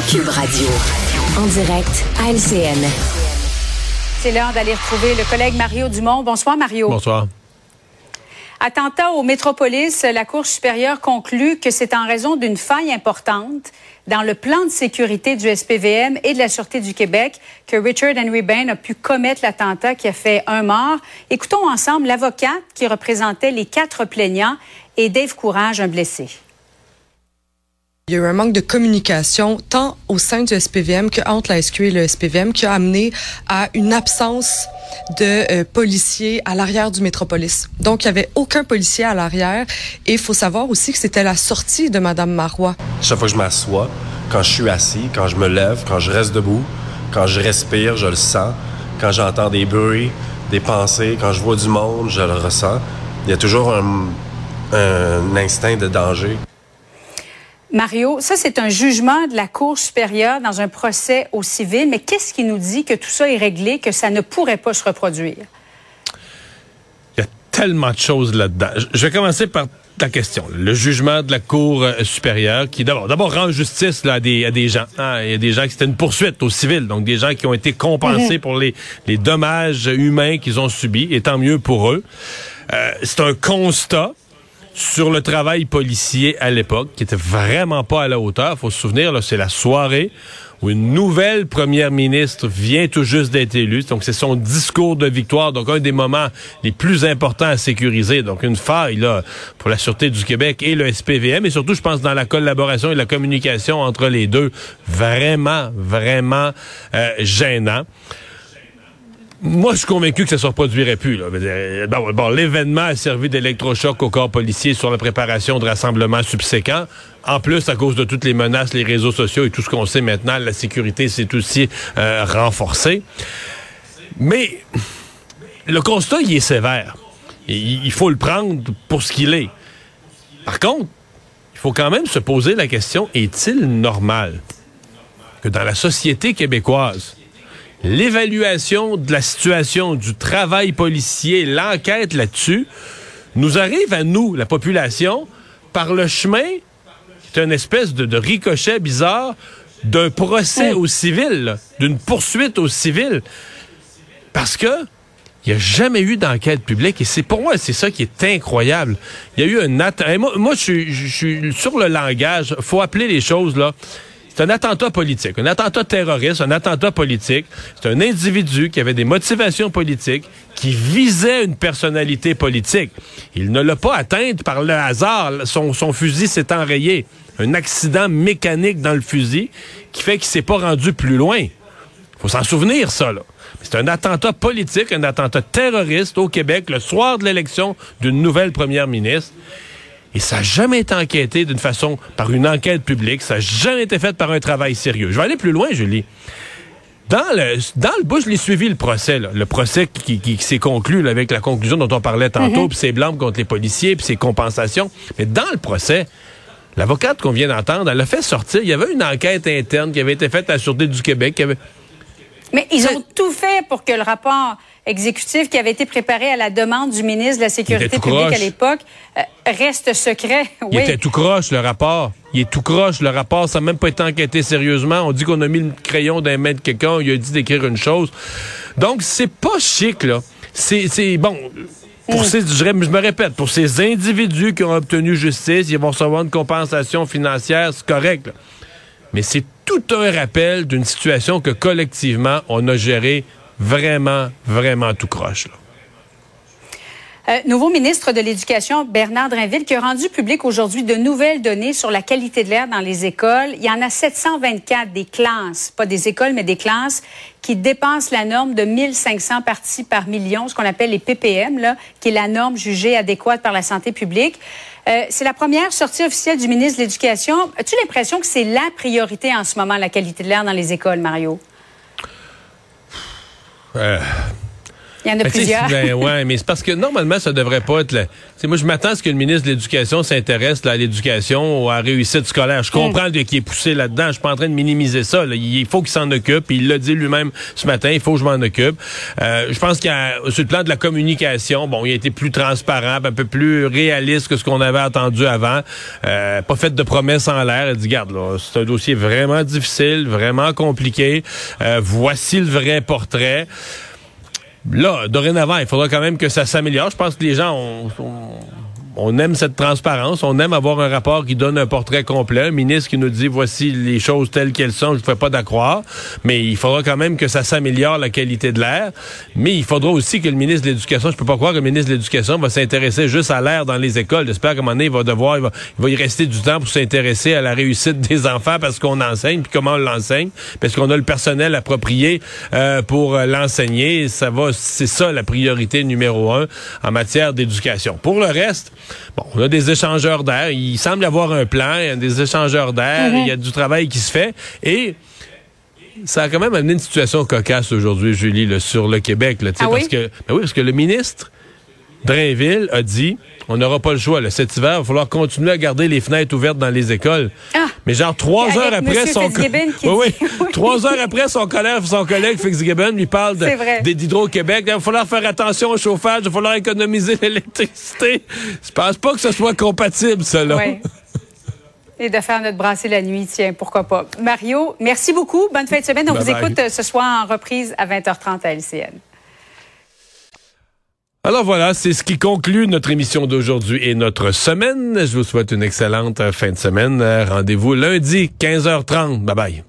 Cube Radio. En direct à LCN. C'est l'heure d'aller retrouver le collègue Mario Dumont. Bonsoir, Mario. Bonsoir. Attentat au Métropolis, la Cour supérieure conclut que c'est en raison d'une faille importante dans le plan de sécurité du SPVM et de la Sûreté du Québec que Richard Henry Bain a pu commettre l'attentat qui a fait un mort. Écoutons ensemble l'avocate qui représentait les quatre plaignants et Dave Courage, un blessé. Il y a eu un manque de communication tant au sein du SPVM qu'entre la SQ et le SPVM qui a amené à une absence de euh, policiers à l'arrière du métropolis. Donc, il n'y avait aucun policier à l'arrière. Et il faut savoir aussi que c'était la sortie de Madame Marois. Chaque fois que je m'assois, quand je suis assis, quand je me lève, quand je reste debout, quand je respire, je le sens. Quand j'entends des bruits, des pensées, quand je vois du monde, je le ressens. Il y a toujours un, un instinct de danger. Mario, ça c'est un jugement de la Cour supérieure dans un procès au civil, mais qu'est-ce qui nous dit que tout ça est réglé, que ça ne pourrait pas se reproduire? Il y a tellement de choses là-dedans. Je vais commencer par ta question. Le jugement de la Cour euh, supérieure qui d'abord d'abord rend justice là, à, des, à des gens. Hein, il y a des gens qui c'était une poursuite au civil, donc des gens qui ont été compensés mhm. pour les, les dommages humains qu'ils ont subis, et tant mieux pour eux. Euh, c'est un constat sur le travail policier à l'époque, qui était vraiment pas à la hauteur. Faut se souvenir, c'est la soirée où une nouvelle première ministre vient tout juste d'être élue. Donc, c'est son discours de victoire. Donc, un des moments les plus importants à sécuriser. Donc, une faille, pour la Sûreté du Québec et le SPVM. Et surtout, je pense, dans la collaboration et la communication entre les deux. Vraiment, vraiment euh, gênant moi, je suis convaincu que ça ne se reproduirait plus. Bon, l'événement a servi d'électrochoc au corps policier sur la préparation de rassemblements subséquents. En plus, à cause de toutes les menaces, les réseaux sociaux et tout ce qu'on sait maintenant, la sécurité s'est aussi euh, renforcée. Mais le constat, il est sévère. Il faut le prendre pour ce qu'il est. Par contre, il faut quand même se poser la question, est-il normal que dans la société québécoise, l'évaluation de la situation du travail policier, l'enquête là-dessus, nous arrive à nous, la population, par le chemin, c'est une espèce de, ricochet bizarre d'un procès au civil, d'une poursuite au civil. Parce que il n'y a jamais eu d'enquête publique et c'est pour moi c'est ça qui est incroyable. Il y a eu un moi, moi je suis sur le langage, faut appeler les choses là. C'est un attentat politique, un attentat terroriste, un attentat politique. C'est un individu qui avait des motivations politiques, qui visait une personnalité politique. Il ne l'a pas atteinte par le hasard. Son, fusil s'est enrayé. Un accident mécanique dans le fusil qui fait qu'il s'est pas rendu plus loin. Faut s'en souvenir, ça, là. C'est un attentat politique, un attentat terroriste au Québec le soir de l'élection d'une nouvelle première ministre. Et ça n'a jamais été enquêté d'une façon, par une enquête publique. Ça n'a jamais été fait par un travail sérieux. Je vais aller plus loin, Julie. Dans le, dans le bout, je l'ai suivi le procès, le procès qui, qui, s'est conclu avec la conclusion dont on parlait tantôt, mhm. puis ses blancs contre les policiers, puis ses compensations. Mais dans le procès, l'avocate qu'on vient d'entendre, elle a fait sortir, il y avait une enquête interne qui avait été faite à la Sûreté du Québec. Qui avait... Mais ils ont tout fait pour que le rapport exécutif qui avait été préparé à la demande du ministre de la Sécurité publique à l'époque euh, reste secret. Il était tout croche, le rapport. Il est tout croche, le rapport. Ça n'a même pas été enquêté sérieusement. On dit qu'on a mis le crayon d'un maître de quelqu'un. Il a dit d'écrire une chose. Donc, c'est pas chic, là. C'est, bon... Pour mm. ces, je, me répète, pour ces individus qui ont obtenu justice, ils vont recevoir une compensation financière, c'est correct. Mais c'est tout un rappel d'une situation que collectivement, on a gérée vraiment, vraiment tout croche. Euh, nouveau ministre de l'Éducation, Bernard Drinville, qui a rendu public aujourd'hui de nouvelles données sur la qualité de l'air dans les écoles. Il y en a 724 des classes, pas des écoles, mais des classes, qui dépassent la norme de 1500 parties par million, ce qu'on appelle les ppm, qui est la norme jugée adéquate par la santé publique. Euh, c'est la première sortie officielle du ministre de l'Éducation. As-tu l'impression que c'est la priorité en ce moment, la qualité de l'air dans les écoles, Mario? Euh, Il y en a Ben, plusieurs. ben, ouais, mais c'est parce que normalement, ça devrait pas être. sais, moi, je m'attends à ce que le ministre de l'Éducation s'intéresse là, à l'éducation, à la réussite scolaire. Je Mm. comprends qu'il est poussé là-dedans. Je suis pas en train de minimiser ça. là. Il faut qu'il s'en occupe. Il l'a dit lui-même ce matin. Il faut que je m'en occupe. Euh, je pense qu'il sur le plan de la communication, bon, il a été plus transparent, un peu plus réaliste que ce qu'on avait attendu avant. Euh, pas fait de promesses en l'air. Il dit, garde, là, c'est un dossier vraiment difficile, vraiment compliqué. Euh, voici le vrai portrait. Là, dorénavant, il faudra quand même que ça s'améliore. Je pense que les gens ont, on aime cette transparence, on aime avoir un rapport qui donne un portrait complet, un ministre qui nous dit voici les choses telles qu'elles sont, je ne fais pas d'accroire, mais il faudra quand même que ça s'améliore la qualité de l'air, mais il faudra aussi que le ministre de l'Éducation, je peux pas croire que le ministre de l'Éducation va s'intéresser juste à l'air dans les écoles. J'espère qu'à un moment donné, il va devoir, il va, il va y rester du temps pour s'intéresser à la réussite des enfants parce qu'on enseigne, puis comment on l'enseigne, parce qu'on a le personnel approprié euh, pour euh, l'enseigner. Ça va, c'est ça la priorité numéro un en matière d'éducation. Pour le reste, Bon, on a des échangeurs d'air. Il semble y avoir un plan, il y a des échangeurs d'air, il y a du travail qui se fait. Et ça a quand même amené une situation cocasse aujourd'hui, Julie, là, sur le Québec. Là, tu sais, Ah parce que, ben oui, parce que le ministre Drainville a dit on n'aura pas le choix. Là, cet hiver, il va falloir continuer à garder les fenêtres ouvertes dans les écoles. Ah! Mais genre trois Avec heures après son qui oui, trois heures après son collègue, son collègue Fitzgibbon lui parle des- d'Hydro-Québec. Il va falloir faire attention au chauffage, il va falloir économiser l'électricité. Je pense pas que ce soit compatible, là. Oui. Et de faire notre brasser la nuit, tiens, pourquoi pas. Mario, merci beaucoup. Bonne fin de semaine. On Bye vous bye. écoute euh, ce soir en reprise à 20h30 à LCN. Alors voilà, c'est ce qui conclut notre émission d'aujourd'hui et notre semaine. Je vous souhaite une excellente fin de semaine. Rendez-vous lundi, 15h30. Bye bye.